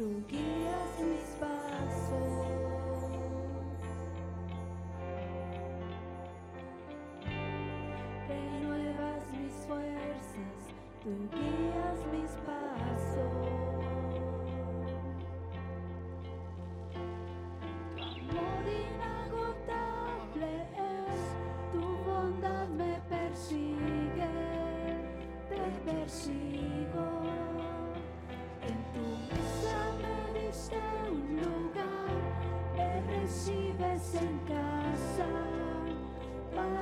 to give.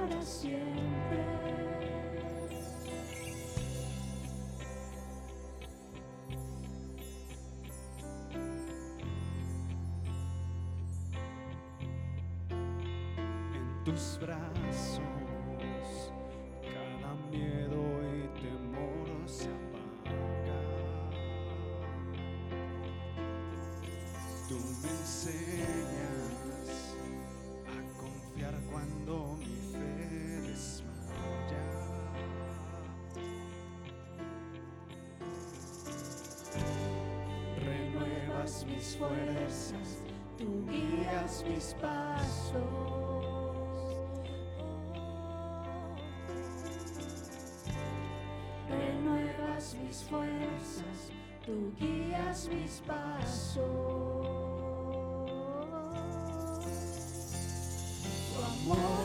para siempre. En tus brazos. fuerzas, tú guías mis pasos. Renuevas mis fuerzas, tú guías mis pasos. Tu amor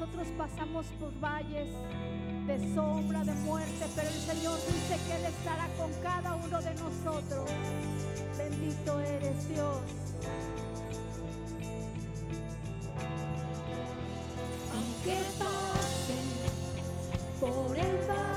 nosotros pasamos por valles de sombra, de muerte, pero el Señor dice que Él estará con cada uno de nosotros. Bendito eres Dios. Aunque pasen por el valle,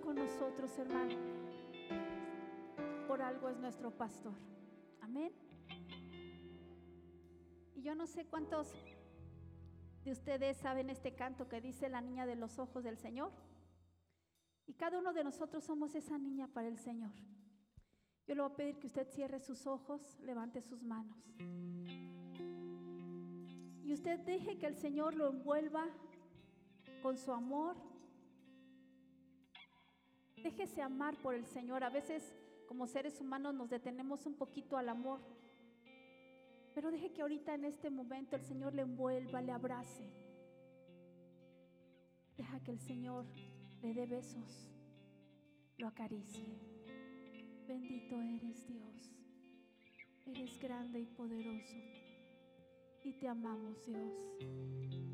con nosotros, hermano, por algo es nuestro pastor. Amén. Y yo no sé cuántos de ustedes saben este canto que dice la niña de los ojos del Señor. Y cada uno de nosotros somos esa niña para el Señor. Yo le voy a pedir que usted cierre sus ojos, levante sus manos. Y usted deje que el Señor lo envuelva con su amor. Déjese amar por el Señor. A veces como seres humanos nos detenemos un poquito al amor. Pero deje que ahorita en este momento el Señor le envuelva, le abrace. Deja que el Señor le dé besos, lo acaricie. Bendito eres Dios. Eres grande y poderoso. Y te amamos Dios.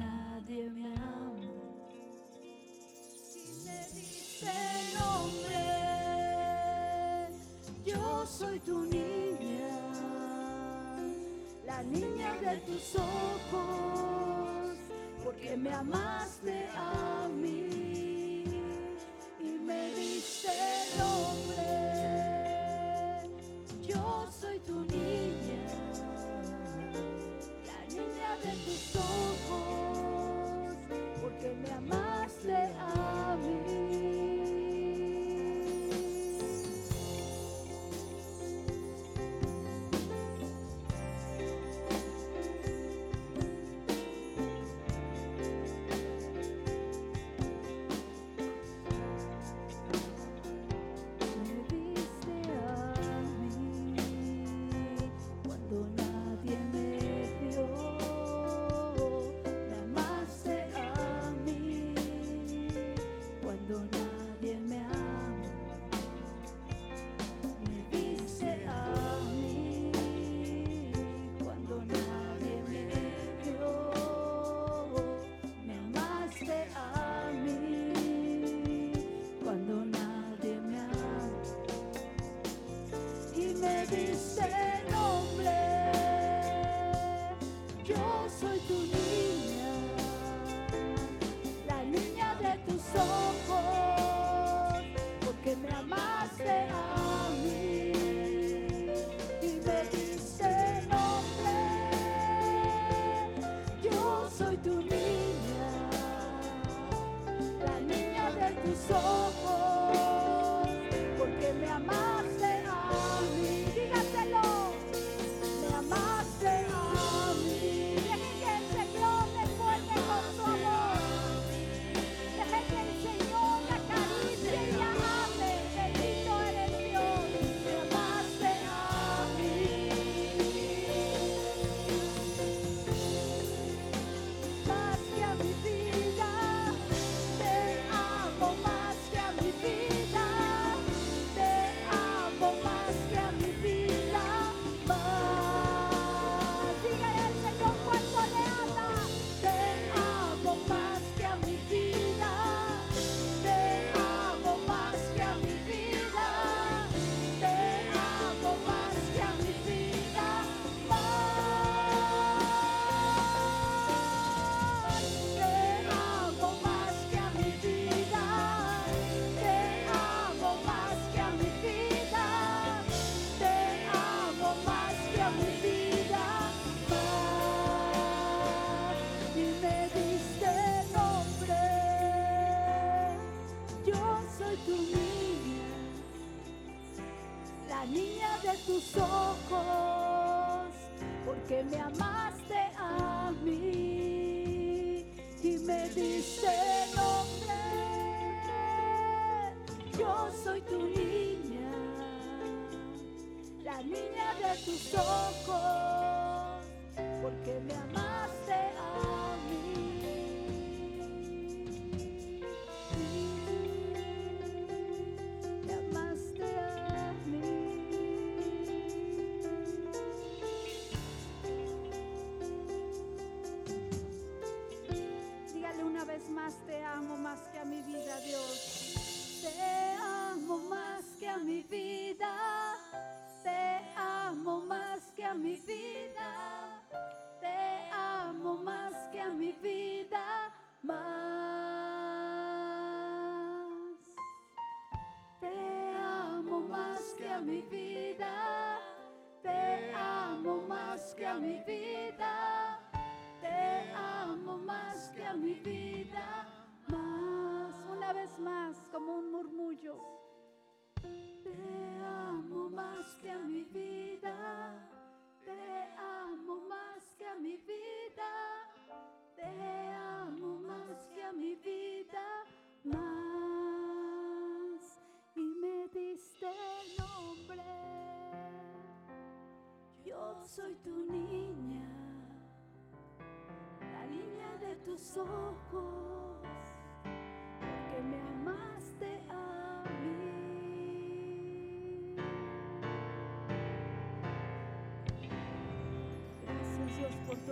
soy tu niña, la niña de tus ojos, porque me amaste a mí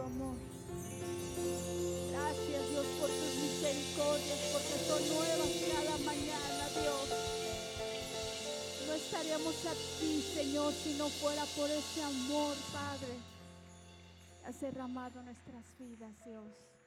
amor. Gracias Dios por tus misericordias, porque son nuevas cada mañana, Dios. No estaríamos aquí, Señor, si no fuera por ese amor, Padre. Has derramado nuestras vidas, Dios.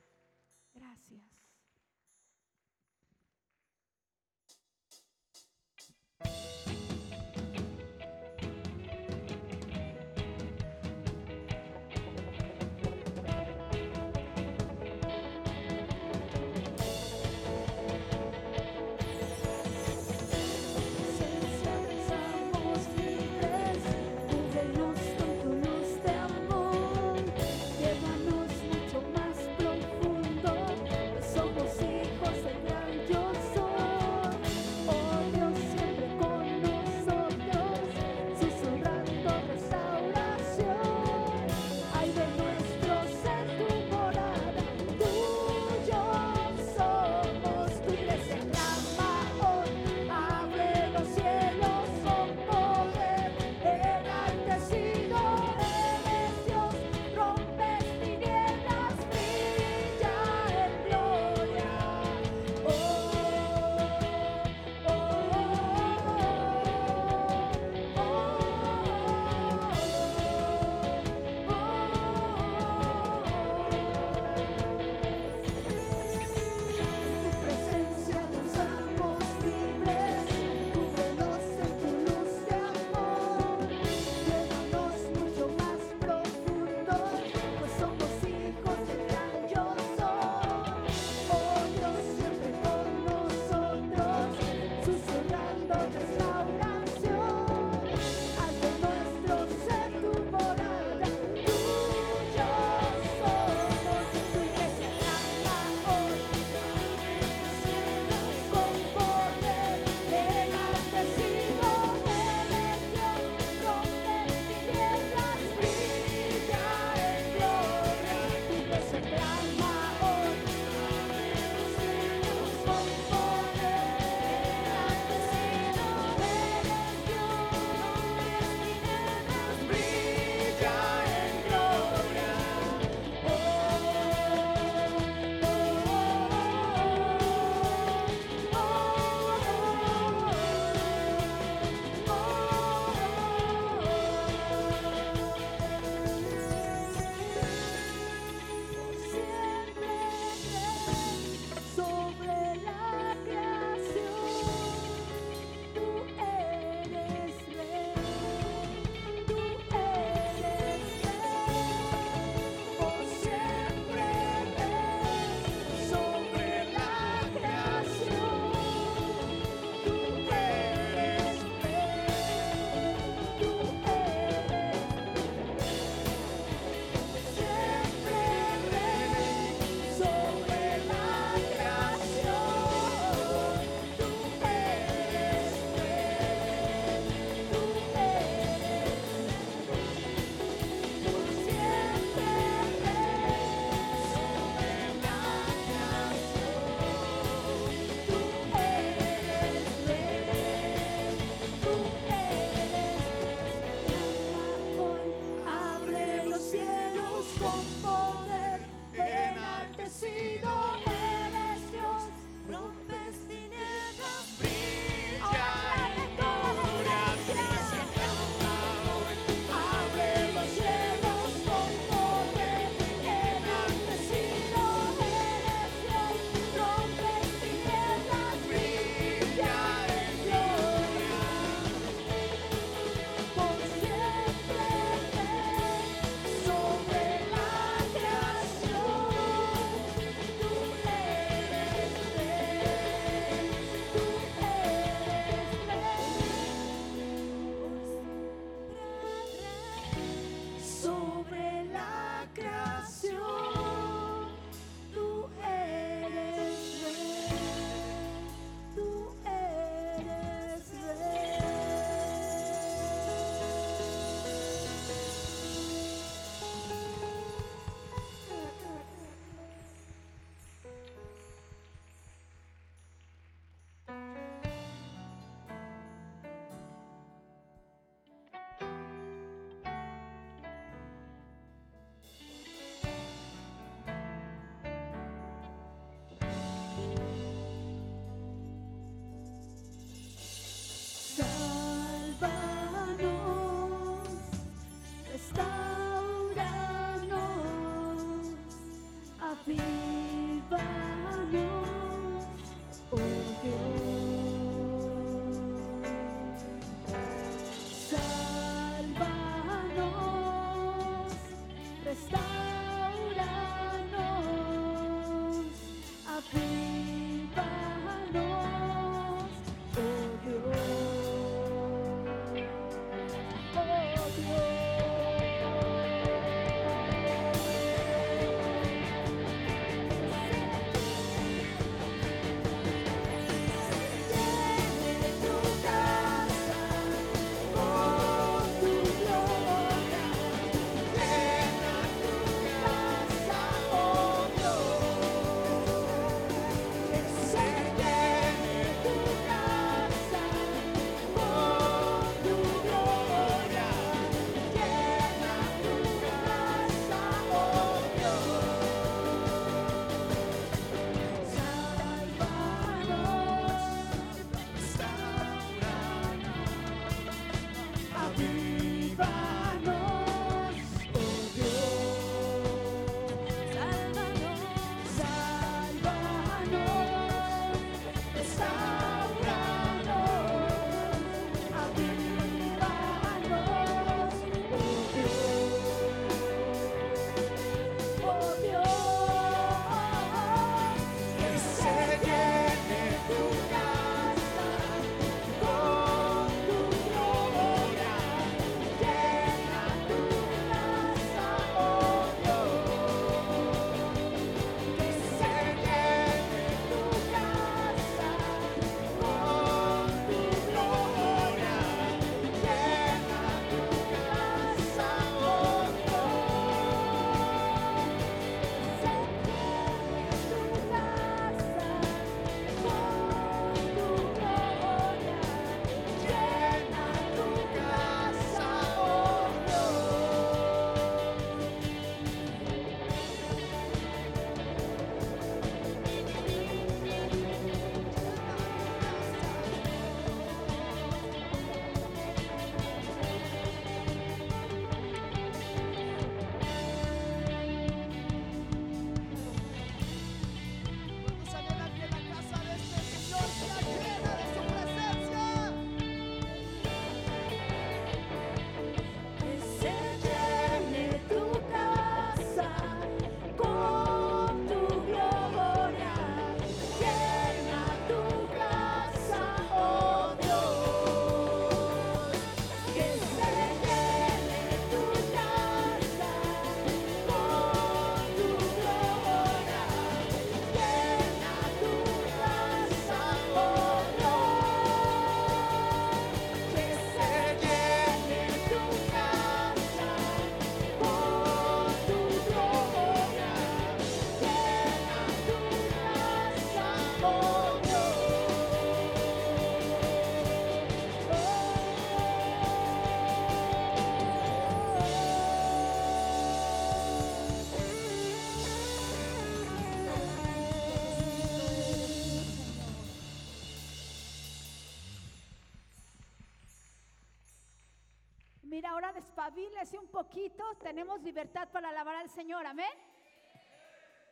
Un poquito, tenemos libertad para alabar al Señor, amén.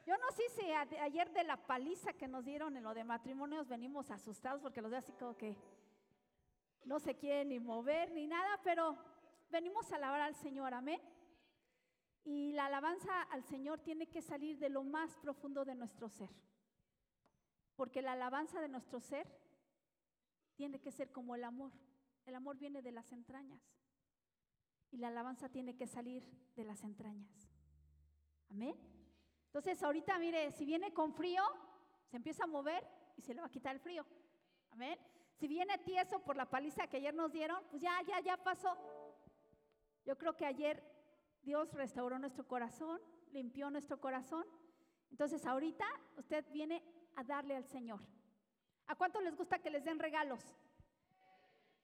Yo no sé si ayer de la paliza que nos dieron en lo de matrimonios venimos asustados porque los veo así como que no se quieren ni mover ni nada, pero venimos a alabar al Señor, amén. Y la alabanza al Señor tiene que salir de lo más profundo de nuestro ser. Porque la alabanza de nuestro ser tiene que ser como el amor. El amor viene de las entrañas. Y la alabanza tiene que salir de las entrañas. Amén. Entonces, ahorita, mire, si viene con frío, se empieza a mover y se le va a quitar el frío. Amén. Si viene tieso por la paliza que ayer nos dieron, pues ya, ya, ya pasó. Yo creo que ayer Dios restauró nuestro corazón, limpió nuestro corazón. Entonces, ahorita usted viene a darle al Señor. ¿A cuánto les gusta que les den regalos?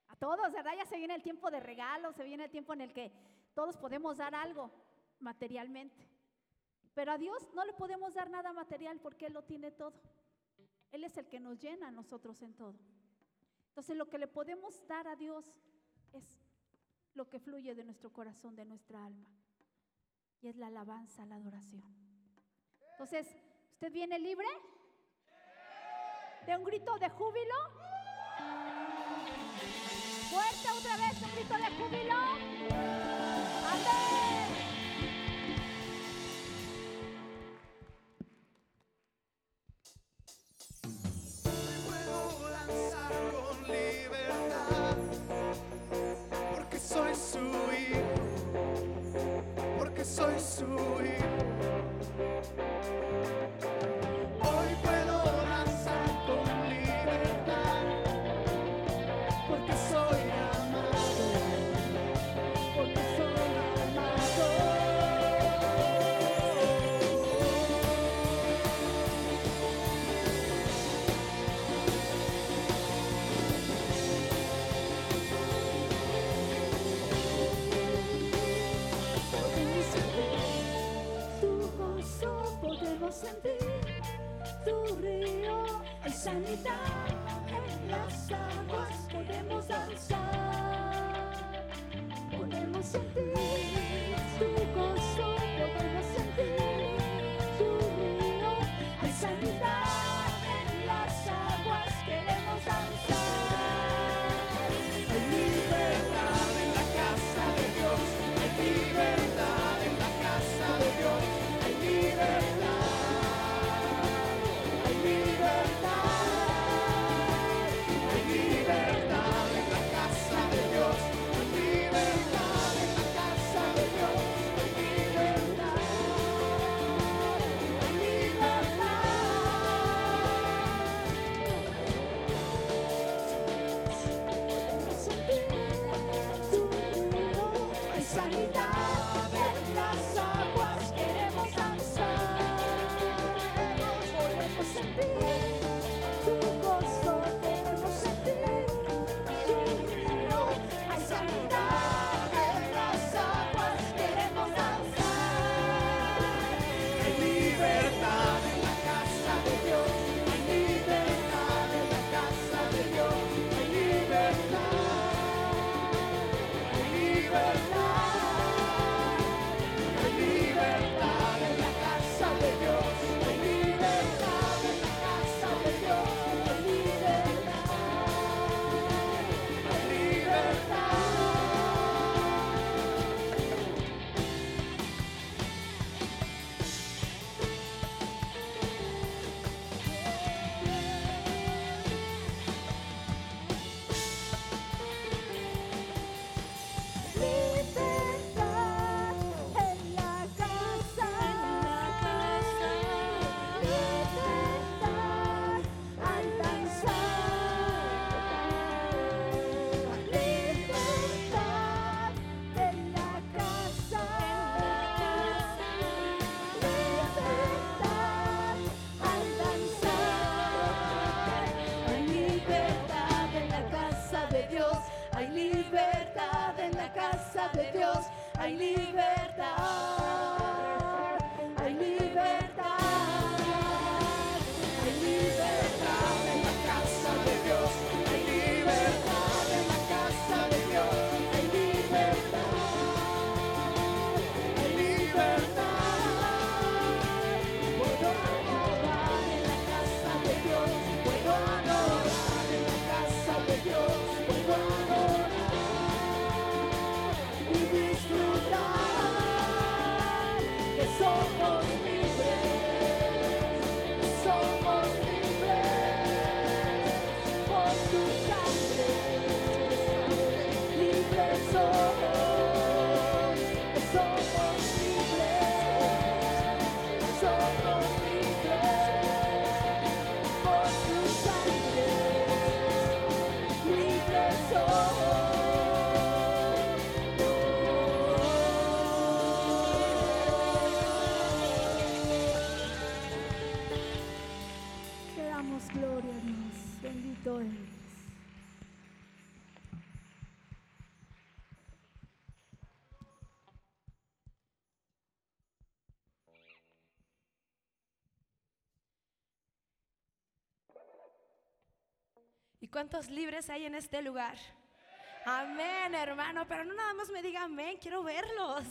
A todos, ¿verdad? Ya se viene el tiempo de regalos, se viene el tiempo en el que todos podemos dar algo materialmente. Pero a Dios no le podemos dar nada material porque Él lo tiene todo. Él es el que nos llena a nosotros en todo. Entonces lo que le podemos dar a Dios es lo que fluye de nuestro corazón, de nuestra alma. Y es la alabanza, la adoración. Entonces, ¿usted viene libre? ¿De un grito de júbilo? Fuerte otra vez, un grito de júbilo. Santa ¿Cuántos libres hay en este lugar? Amén, hermano. Pero no nada más me diga amén, quiero verlos.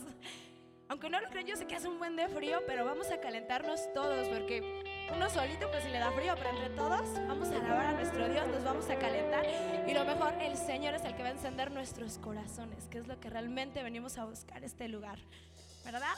Aunque no lo crean, yo sé que hace un buen de frío, pero vamos a calentarnos todos porque uno solito pues si le da frío, pero entre todos vamos a alabar a nuestro Dios, nos vamos a calentar y lo mejor, el Señor es el que va a encender nuestros corazones, que es lo que realmente venimos a buscar este lugar, ¿verdad?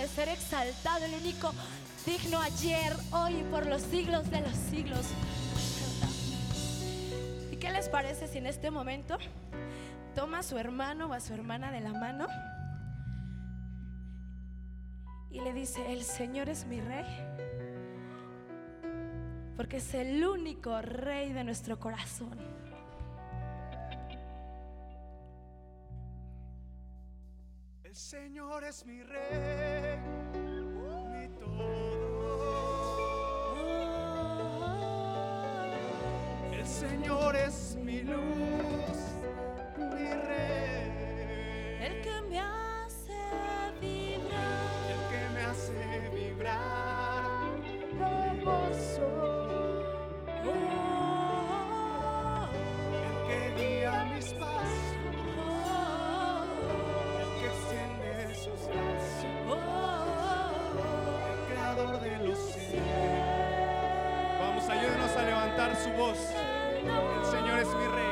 De ser exaltado, el único digno ayer, hoy y por los siglos de los siglos. ¿Y qué les parece si en este momento toma a su hermano o a su hermana de la mano y le dice, el Señor es mi rey? Porque es el único rey de nuestro corazón. El Señor es mi rey, mi todo. El Señor es mi luz, mi rey. El que me ayúdenos a levantar su voz. El Señor es mi rey.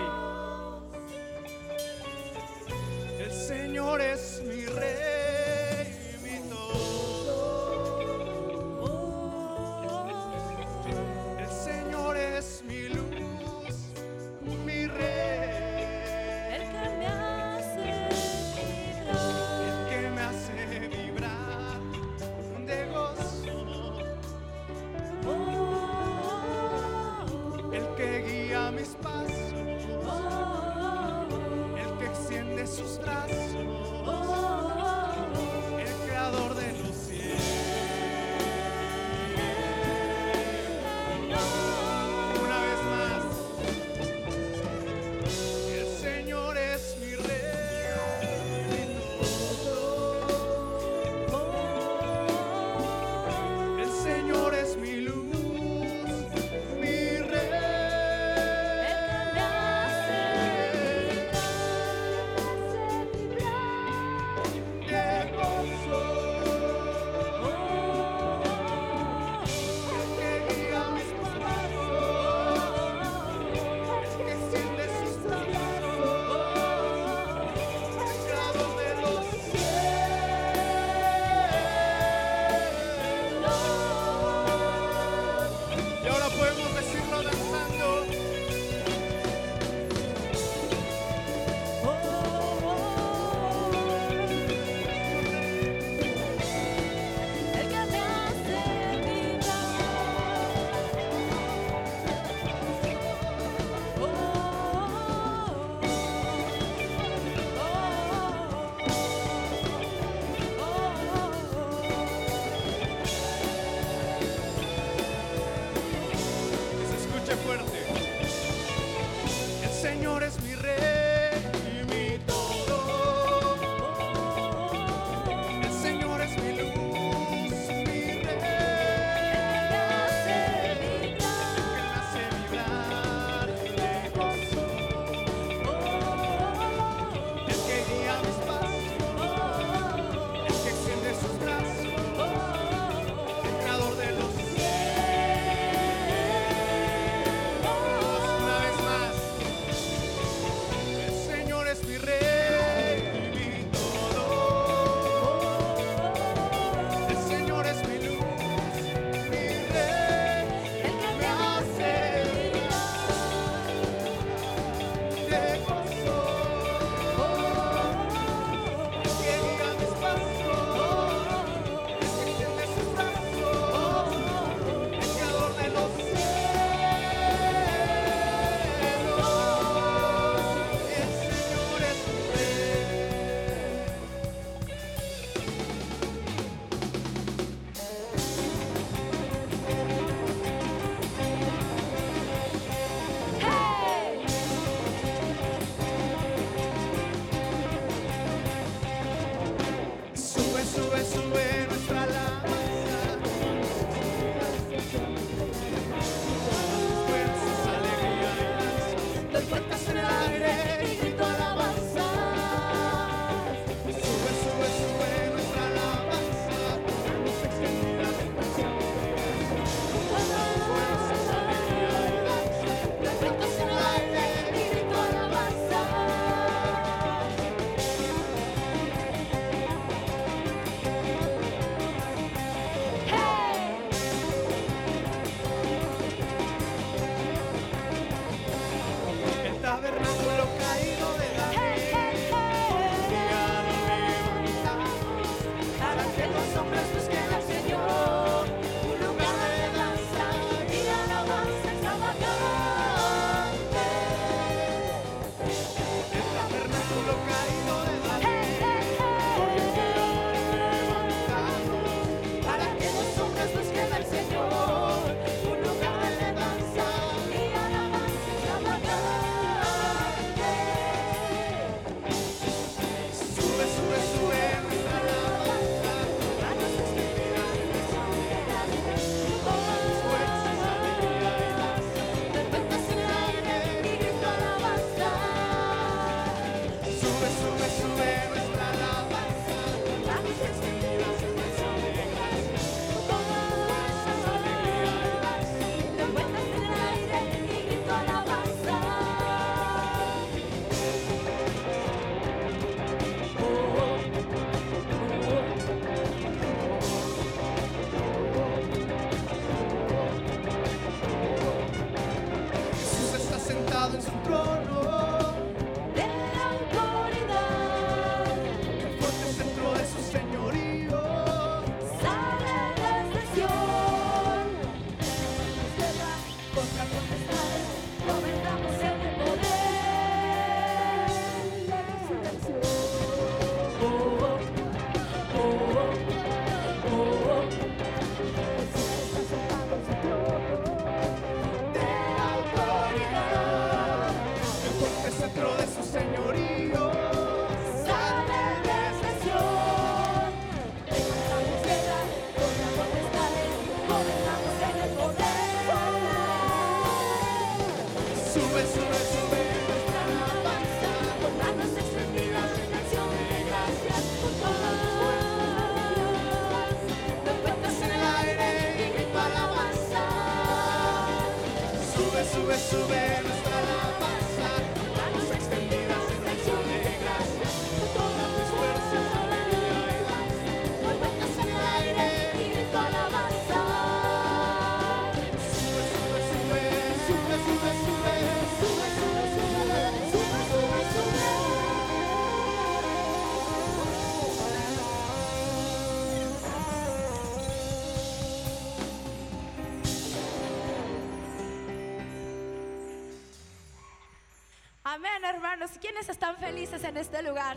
en este lugar.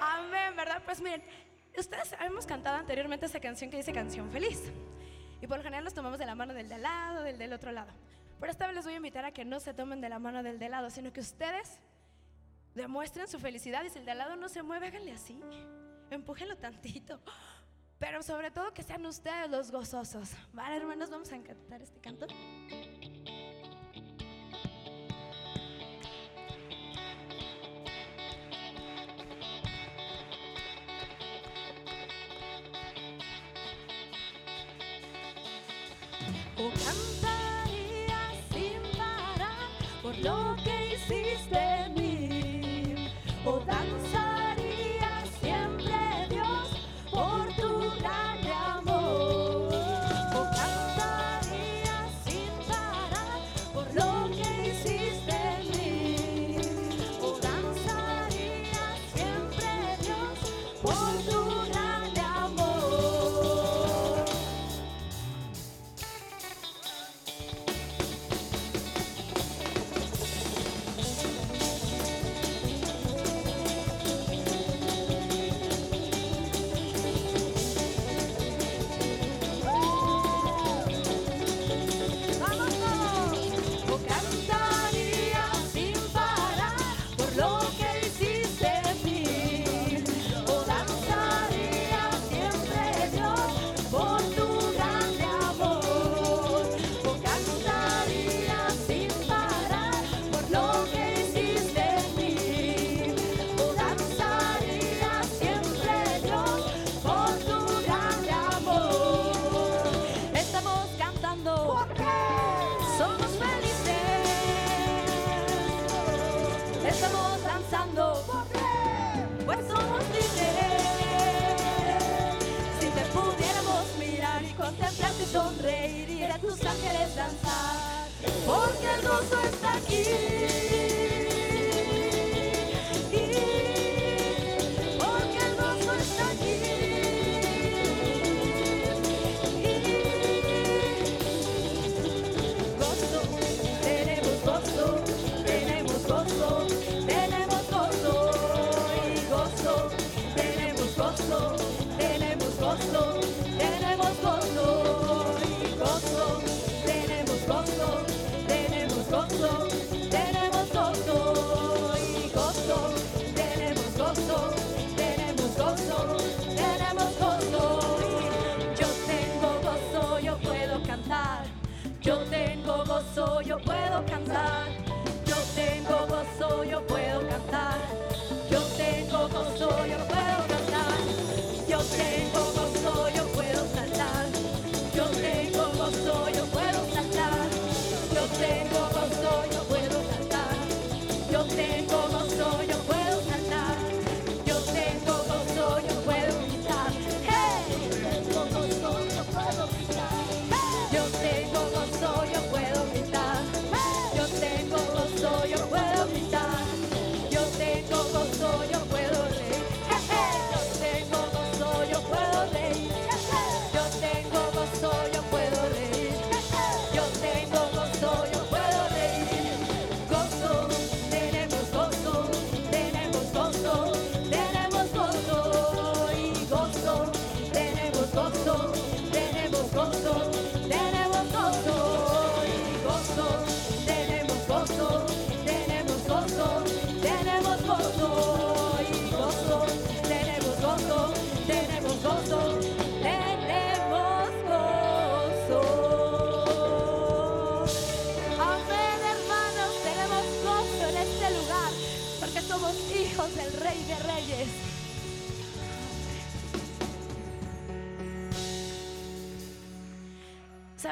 Amén, ¿verdad? Pues miren, ustedes hemos cantado anteriormente esa canción que dice canción feliz. Y por lo general nos tomamos de la mano del de al lado, del del otro lado. Pero esta vez les voy a invitar a que no se tomen de la mano del de al lado, sino que ustedes demuestren su felicidad. Y si el de al lado no se mueve, háganle así. Empújenlo tantito. Pero sobre todo que sean ustedes los gozosos. Vale, hermanos, vamos a cantar este canto.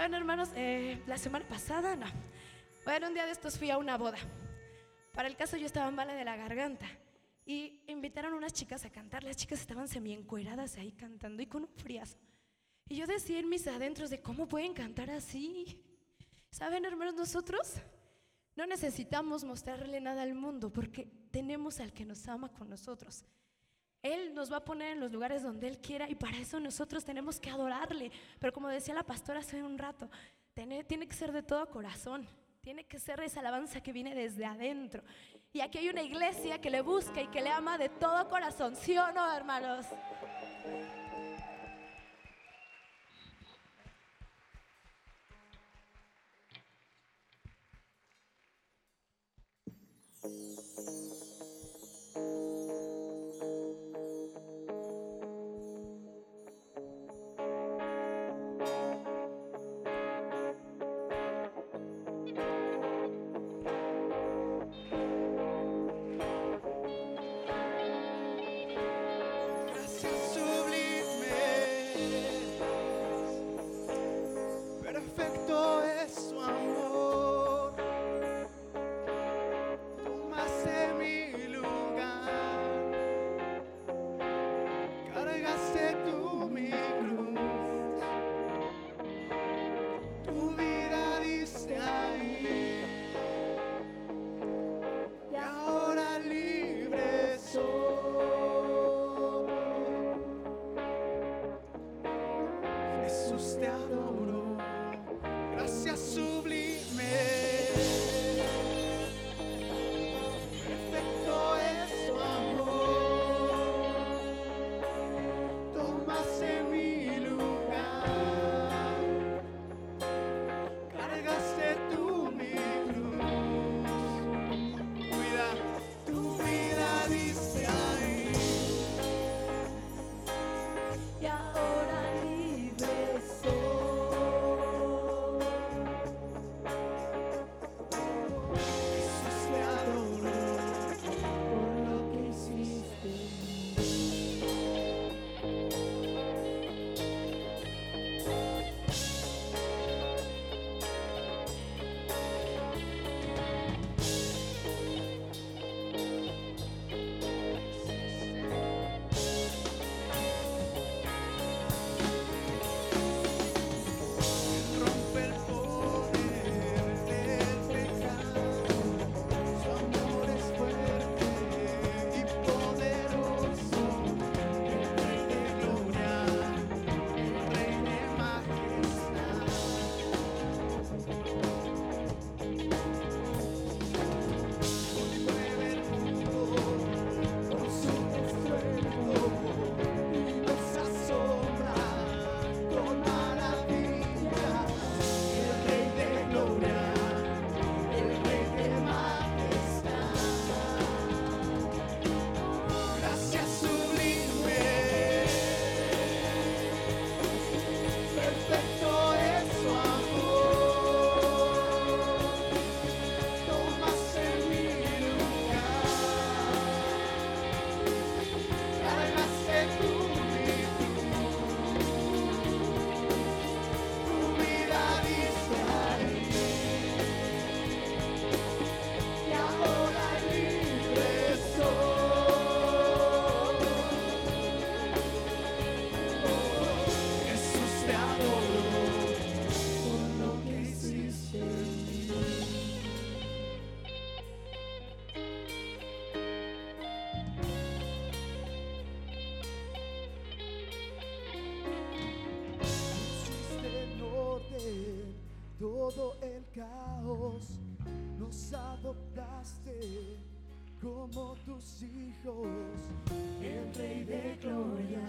Saben, hermanos, eh, la semana pasada, no. Bueno, un día de estos fui a una boda. Para el caso yo estaba en bala de la garganta. Y invitaron unas chicas a cantar. Las chicas estaban semiencueradas ahí cantando y con un friazo. Y yo decía en mis adentros de cómo pueden cantar así. Saben, hermanos, nosotros no necesitamos mostrarle nada al mundo porque tenemos al que nos ama con nosotros. Él nos va a poner en los lugares donde Él quiera y para eso nosotros tenemos que adorarle. Pero como decía la pastora hace un rato, tiene, tiene que ser de todo corazón. Tiene que ser esa alabanza que viene desde adentro. Y aquí hay una iglesia que le busca y que le ama de todo corazón. ¿Sí o no, hermanos? Como tus hijos, el Rey de gloria,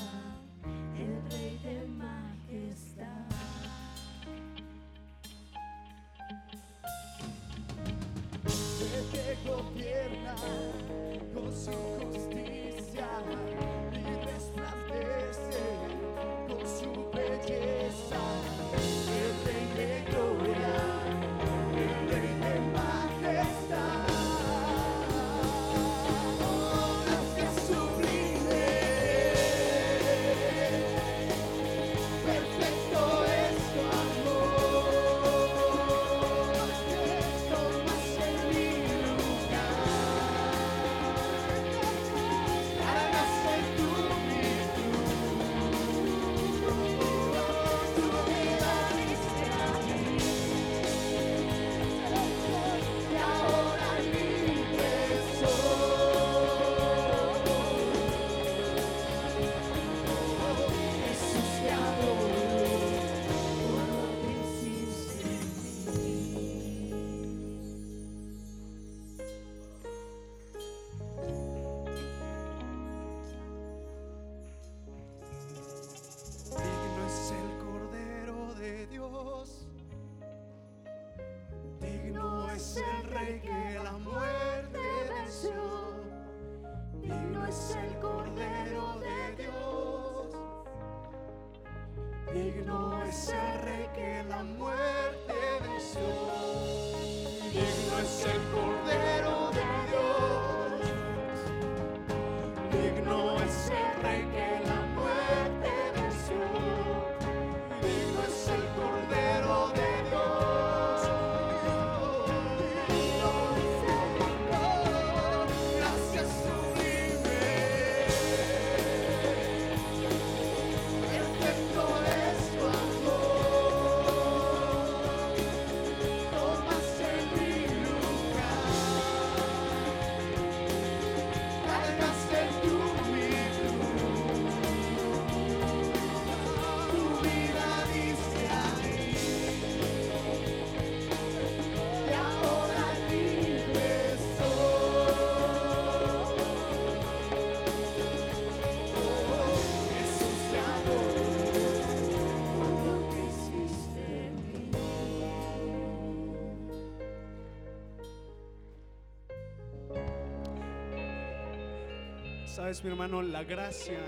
Sabes, mi hermano, la gracia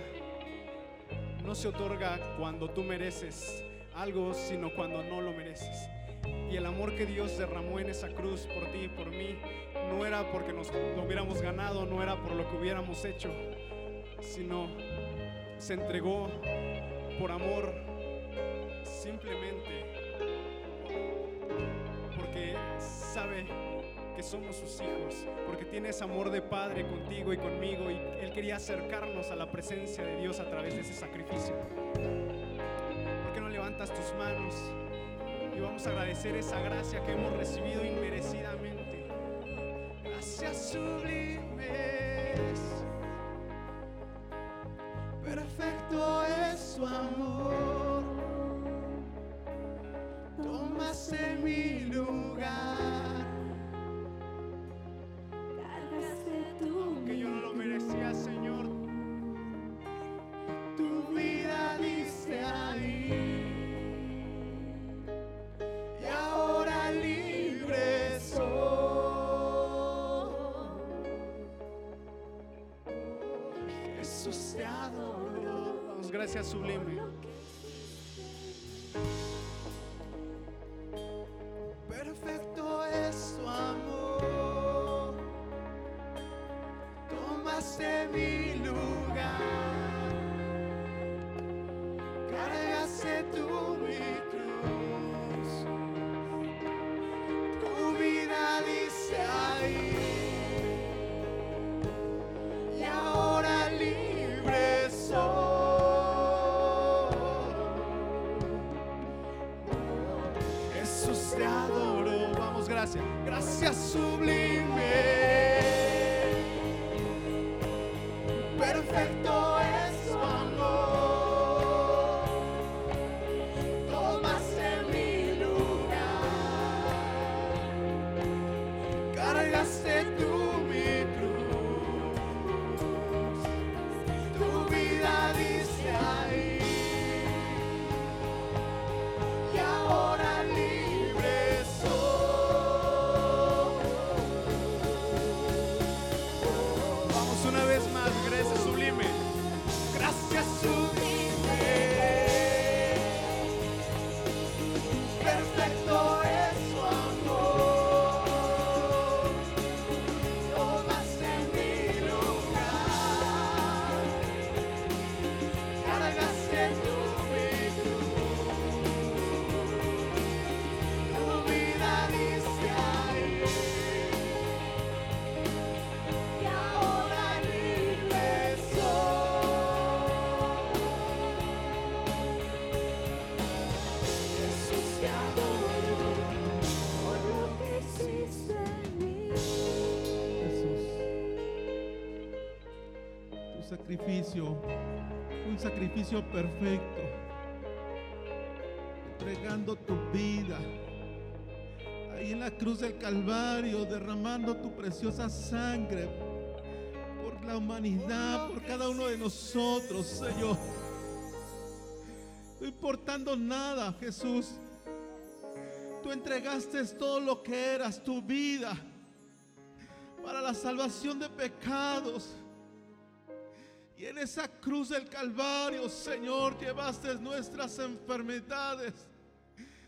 no se otorga cuando tú mereces algo, sino cuando no lo mereces. Y el amor que Dios derramó en esa cruz por ti y por mí no era porque nos hubiéramos ganado, no era por lo que hubiéramos hecho, sino se entregó por amor simplemente porque sabe que somos sus hijos, porque tiene ese amor de padre contigo y conmigo y Él quería acercarnos a la presencia de Dios a través de ese sacrificio. ¿Por qué no levantas tus manos y vamos a agradecer esa gracia que hemos recibido inmerecidamente? Gracias sublimes. Perfecto es su amor. Tomaste mi lugar. Sublime. Jesús te adoro. Vamos, gracias. Gracias sublime. Perfecto un sacrificio perfecto, entregando tu vida. Ahí en la cruz del Calvario, derramando tu preciosa sangre por la humanidad, por cada uno de nosotros, Señor. No importando nada, Jesús. tú entregaste todo lo que eras, tu vida, para la salvación de pecados. Y en esa cruz del Calvario, Señor, llevaste nuestras enfermedades,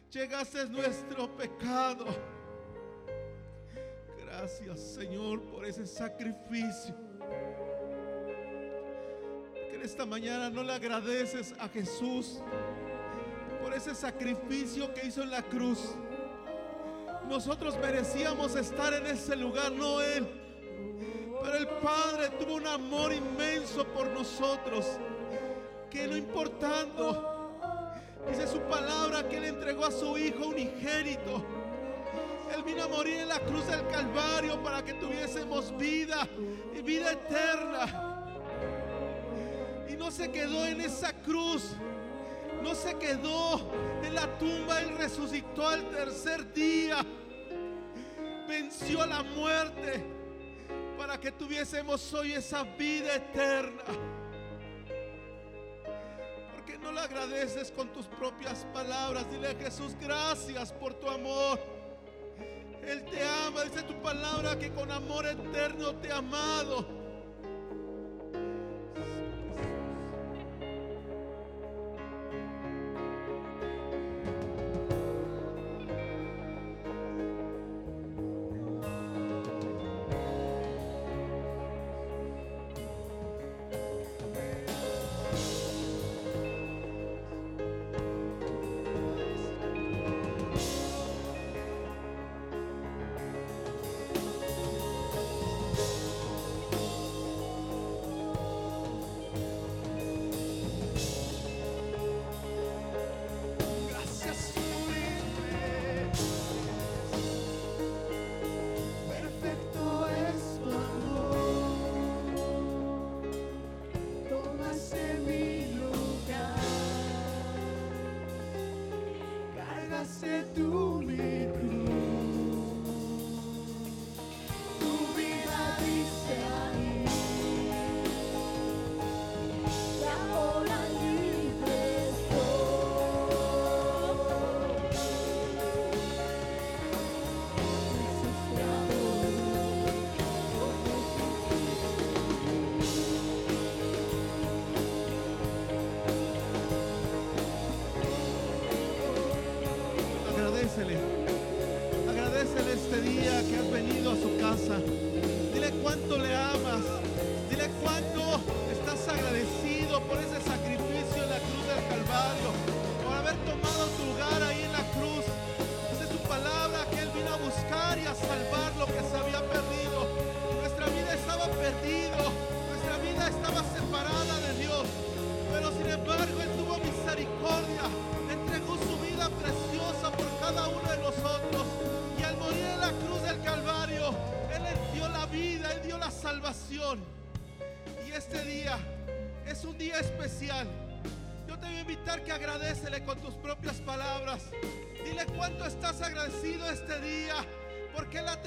llegaste nuestro pecado. Gracias, Señor, por ese sacrificio. Que en esta mañana no le agradeces a Jesús por ese sacrificio que hizo en la cruz. Nosotros merecíamos estar en ese lugar, no Él. Pero el Padre tuvo un amor inmenso por nosotros, que no importando, dice su palabra que Él entregó a su Hijo unigénito. Él vino a morir en la cruz del Calvario para que tuviésemos vida y vida eterna. Y no se quedó en esa cruz no se quedó en la tumba, Él resucitó al tercer día. Venció la muerte para que tuviésemos hoy esa vida eterna. Porque no le agradeces con tus propias palabras. Dile a Jesús, gracias por tu amor. Él te ama, dice tu palabra que con amor eterno te ha amado.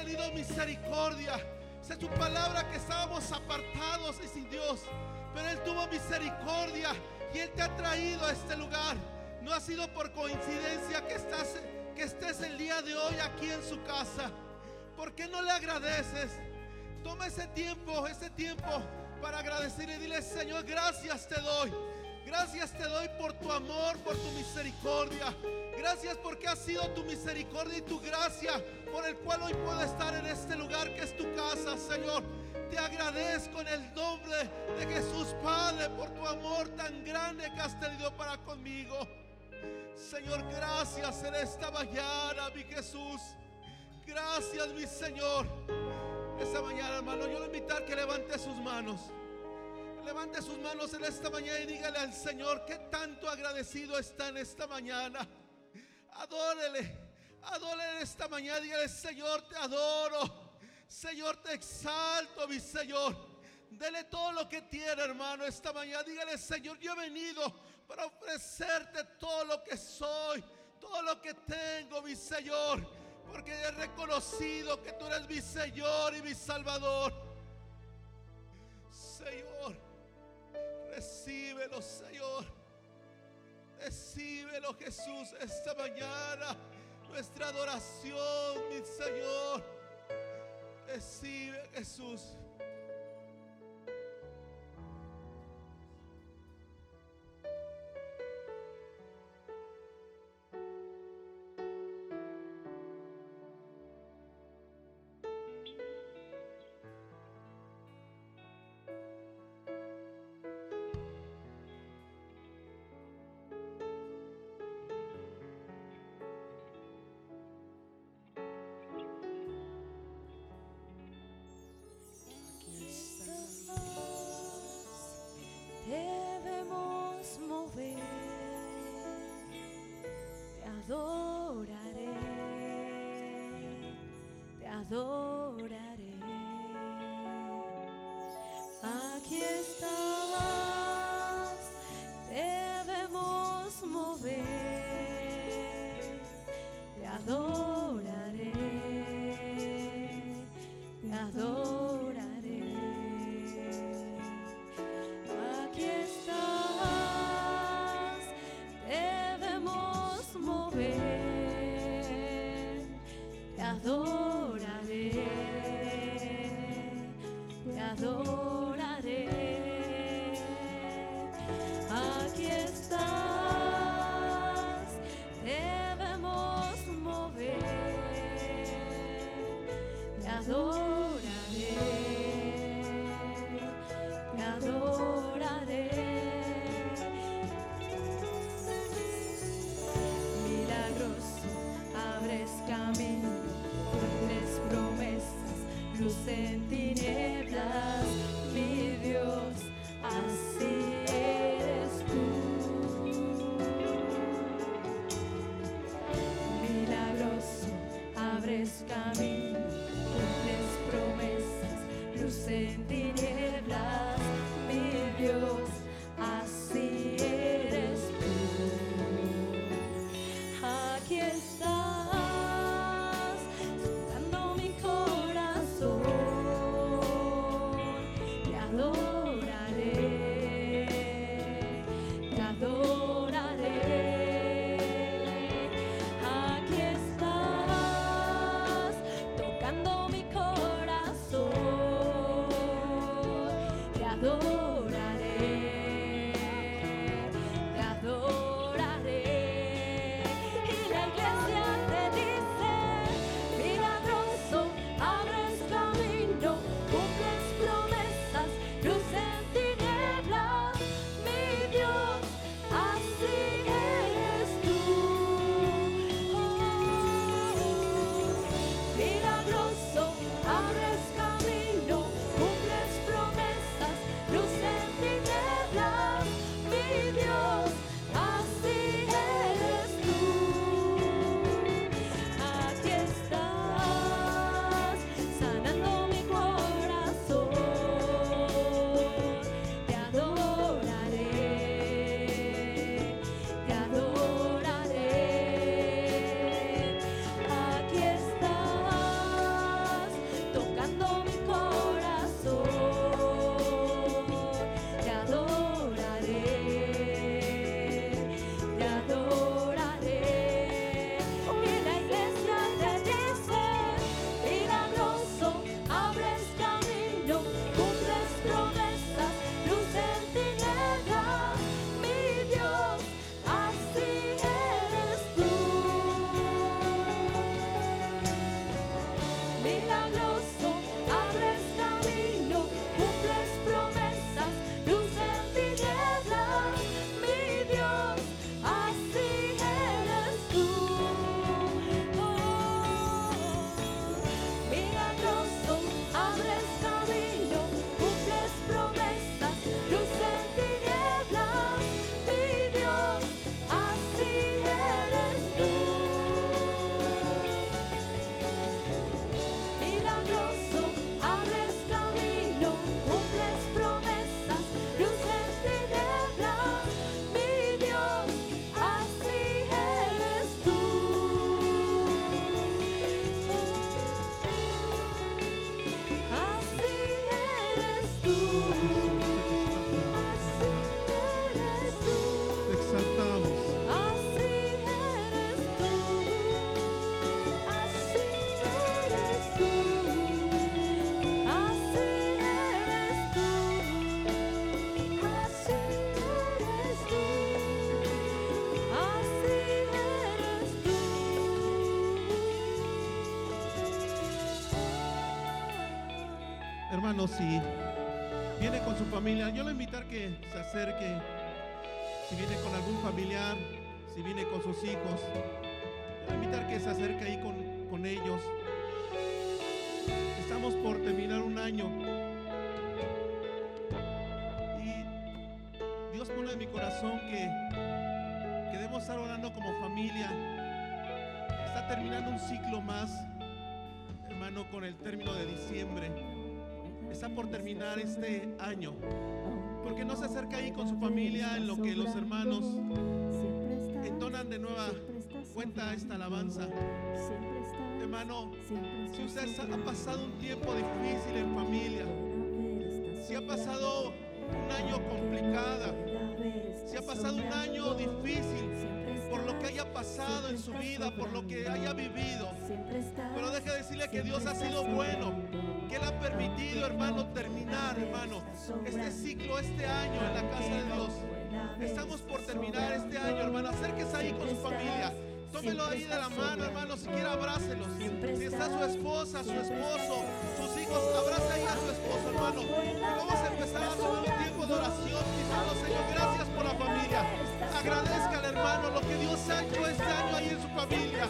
Tenido misericordia. Es tu palabra que estábamos apartados y sin Dios. Pero Él tuvo misericordia y Él te ha traído a este lugar. No ha sido por coincidencia que, estás, que estés el día de hoy aquí en su casa. ¿Por qué no le agradeces? Toma ese tiempo, ese tiempo para agradecerle. Dile, Señor, gracias te doy. Gracias te doy por tu amor, por tu misericordia. Gracias porque ha sido tu misericordia y tu gracia por el cual hoy puedo estar en este lugar que es tu casa, Señor. Te agradezco en el nombre de Jesús, Padre, por tu amor tan grande que has tenido para conmigo. Señor, gracias en esta mañana, mi Jesús. Gracias, mi Señor. Esta mañana, hermano, yo le invitar que levante sus manos. Levante sus manos en esta mañana y dígale al Señor que tanto agradecido está en esta mañana. Adórele, adórele esta mañana. Dígale, Señor, te adoro. Señor, te exalto, mi Señor. Dele todo lo que tiene, hermano, esta mañana. Dígale, Señor, yo he venido para ofrecerte todo lo que soy, todo lo que tengo, mi Señor. Porque he reconocido que tú eres mi Señor y mi Salvador. Señor, recíbelo, Señor. Recíbelo, Jesús, esta mañana. nuestra adoración, mi Señor. Recibe, Jesús. Te si viene con su familia, yo le invitar que se acerque. Si viene con algún familiar, si viene con sus hijos, yo le invitar que se acerque ahí con, con ellos. Estamos por terminar un año. Y Dios pone en mi corazón que, que estar orando como familia. Está terminando un ciclo más, hermano, con el término de diciembre. Por terminar este año. Porque no se acerca ahí con su familia en lo que los hermanos entonan de nueva cuenta esta alabanza. Hermano, si usted ha pasado un tiempo difícil en familia, si ha pasado un año complicada, si ha pasado un año difícil por lo que haya pasado en su vida, por lo que haya vivido, pero deje de decirle que Dios ha sido bueno, que Él ha permitido, hermano, terminar, hermano, este ciclo, este año en la casa de Dios. Estamos por terminar este año, hermano. Acérquese ahí con su familia. Tómelo ahí de la mano, hermano. Si quiere, abrácelos. Si está su esposa, su esposo, sus hijos, abrace ahí a su esposo, hermano. Y vamos a empezar a hacer un tiempo de oración. Diciendo, Señor, gracias por la familia. Agradezca hermano lo que Dios ha hecho este año ahí en su familia.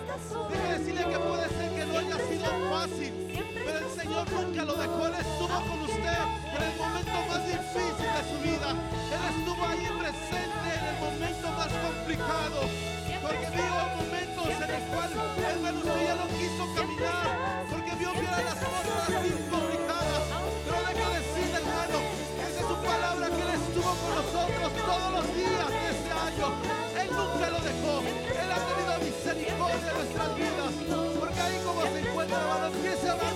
Deje de decirle que puede ser que no haya sido fácil. Pero el Señor nunca lo dejó. Él estuvo con usted en el momento más difícil de su vida. Él estuvo ahí presente en el momento más complicado. Porque vio momentos en los cuales hermano usted ya no quiso caminar. Porque vio que eran las cosas complicadas. Pero de decirle, hermano, esa es su palabra que Él estuvo con nosotros todos los días de. Él nunca lo dejó. Él ha tenido misericordia en nuestras vidas. Porque ahí como se encuentra, hermano, empiece a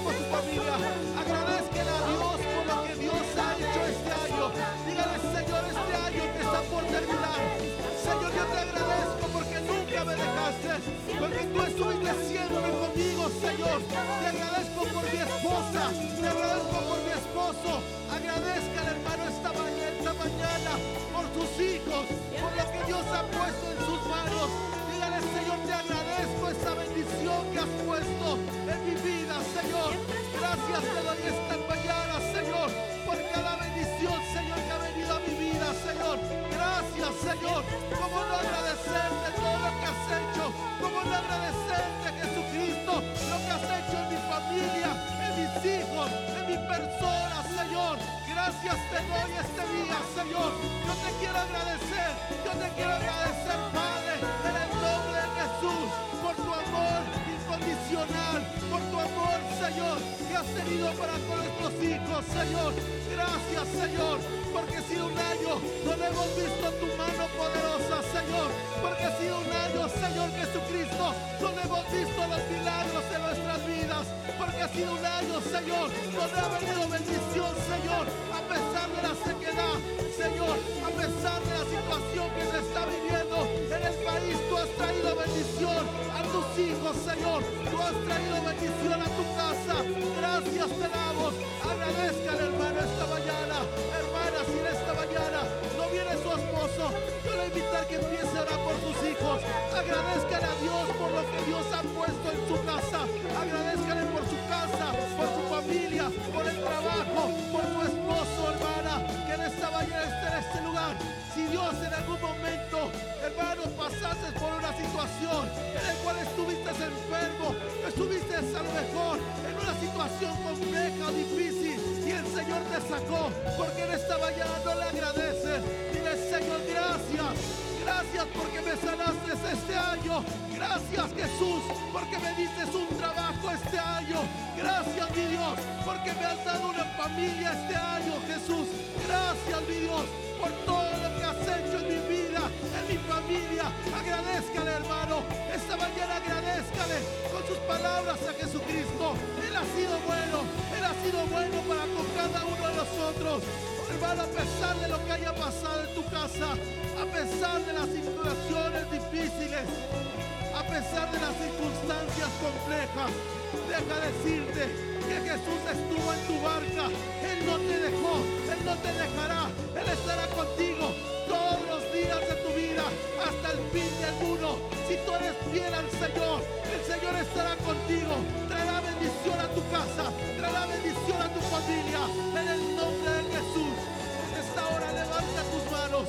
Porque tú estuviste siempre conmigo, Señor. Te agradezco por mi esposa. Te agradezco por mi esposo. Agradezca al hermano esta mañana, esta mañana por sus hijos, por lo que Dios ha puesto en sus manos. Dígale, Señor, te agradezco esta bendición que has puesto en mi vida, Señor. Gracias te doy esta mañana, Señor, por cada bendición, Señor, que ha venido a mi vida, Señor. Gracias, Señor. ¿Cómo no agradecerte ¿Cómo no agradecerte, Jesucristo, lo que has hecho en mi familia, en mis hijos, en mi persona, Señor? Gracias te doy este día, Señor. Yo te quiero agradecer, yo te quiero agradecer, Padre, para con nuestros hijos, Señor. Gracias, Señor, porque sido un año donde hemos visto tu mano poderosa, Señor. Porque sido un año, Señor Jesucristo, donde hemos visto los milagros de nuestras vidas. Porque sido un año, Señor, donde ha venido bendición, Señor, a pesar de la sequedad, Señor, a pesar de la situación que se está viviendo en el país, tú has traído bendición hijos, Señor. Tú has traído bendición a tu casa. Gracias te damos. Agradezca hermano esta mañana. Hermana, si en esta mañana no viene su esposo, yo le invito a que empiece a orar por sus hijos. Agradezcan a Dios por lo que Dios ha puesto en su casa. Agradezcanle por su casa, por su familia, por el trabajo, por su esposo, hermana, que en esta mañana esté en este lugar. Si Dios en algún momento, en una situación compleja difícil y el Señor te sacó, porque en esta mañana no le agradeces. Dile, Señor, gracias. Gracias porque me sanaste este año. Gracias Jesús porque me diste un trabajo este año. Gracias mi Dios porque me has dado una familia este año Jesús. Gracias mi Dios por todo mi familia. Agradezcale hermano. Esta mañana agradezcale con sus palabras a Jesucristo. Él ha sido bueno. Él ha sido bueno para con cada uno de nosotros. Hermano, a pesar de lo que haya pasado en tu casa, a pesar de las situaciones difíciles, a pesar de las circunstancias complejas, deja decirte que Jesús estuvo en tu barca. Él no te dejó, Él no te dejará, Él estará contigo si tú eres fiel al Señor, el Señor estará contigo. Traerá bendición a tu casa, traerá bendición a tu familia. En el nombre de Jesús. Esta hora levanta tus manos.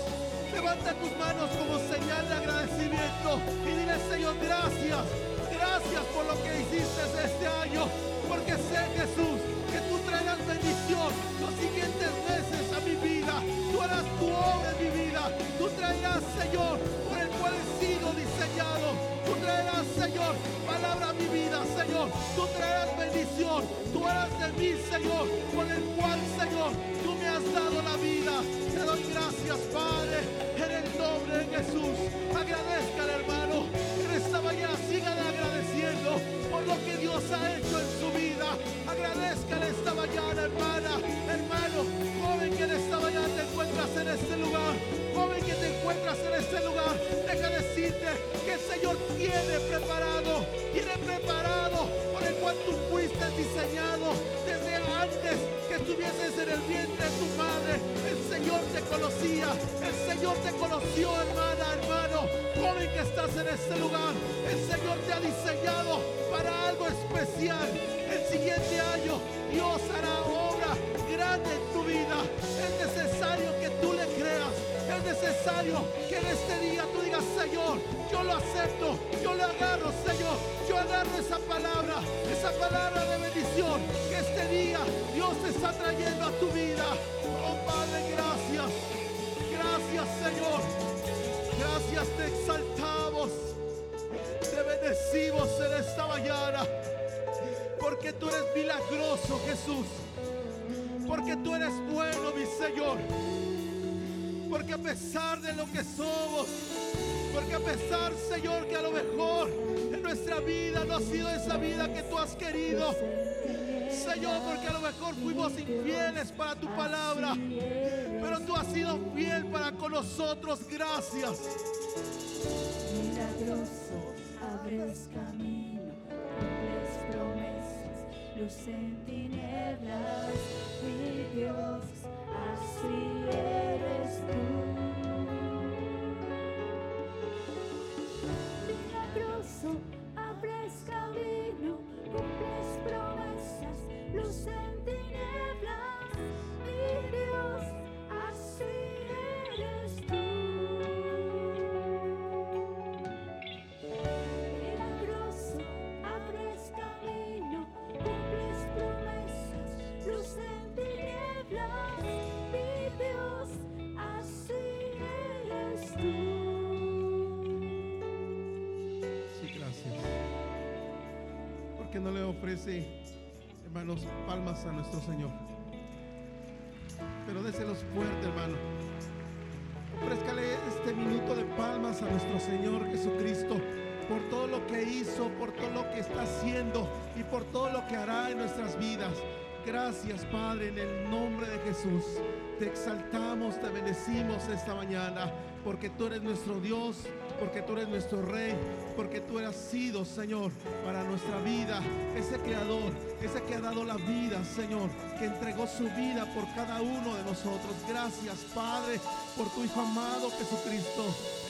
Levanta tus manos como señal de agradecimiento y dile Señor gracias, gracias por lo que hiciste este año, porque sé Jesús que tú traerás bendición los siguientes meses a mi vida, tú harás tu obra en mi vida, tú traerás Señor Tú traerás, Señor, palabra a mi vida, Señor. Tú traerás bendición. Tú harás de mí, Señor, por el cual, Señor, tú me has dado la vida. Te doy gracias, Padre, en el nombre de Jesús. Agradezca al hermano en esta mañana. Sígale agradeciendo por lo que Dios ha hecho en su vida. Agradezcale esta mañana, hermana, encuentras en este lugar. Deja decirte que el Señor tiene preparado, tiene preparado por el cual tú fuiste diseñado desde antes que estuvieses en el vientre de tu madre. El Señor te conocía, el Señor te conoció, hermana, hermano, joven que estás en este lugar. El Señor te ha diseñado para algo especial. El siguiente año Dios hará obra grande en tu vida. Necesario que en este día tú digas, Señor, yo lo acepto, yo lo agarro, Señor. Yo agarro esa palabra, esa palabra de bendición que este día Dios te está trayendo a tu vida. Oh Padre, gracias. Gracias, Señor. Gracias, te exaltamos. Te bendecimos en esta mañana. Porque tú eres milagroso, Jesús. Porque tú eres bueno, mi Señor. Porque a pesar de lo que somos, porque a pesar, Señor, que a lo mejor en nuestra vida no ha sido esa vida que tú has querido. Señor, porque a lo mejor fuimos infieles para tu palabra, pero tú has sido fiel para con nosotros. Gracias. Milagroso, abres camino, cumples promesas, luz en tinieblas, mi Dios, así eres Milagroso, ofrece, hermanos, palmas a nuestro Señor. Pero déselos fuerte, hermano. Ofrézcale este minuto de palmas a nuestro Señor Jesucristo por todo lo que hizo, por todo lo que está haciendo y por todo lo que hará en nuestras vidas. Gracias, Padre, en el nombre de Jesús. Te exaltamos, te bendecimos esta mañana, porque tú eres nuestro Dios, porque tú eres nuestro Rey, porque tú has sido, Señor, para nuestra vida, ese creador, ese que ha dado la vida, Señor, que entregó su vida por cada uno de nosotros. Gracias, Padre, por tu Hijo amado Jesucristo,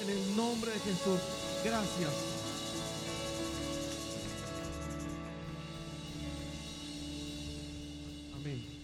en el nombre de Jesús. Gracias. Amén.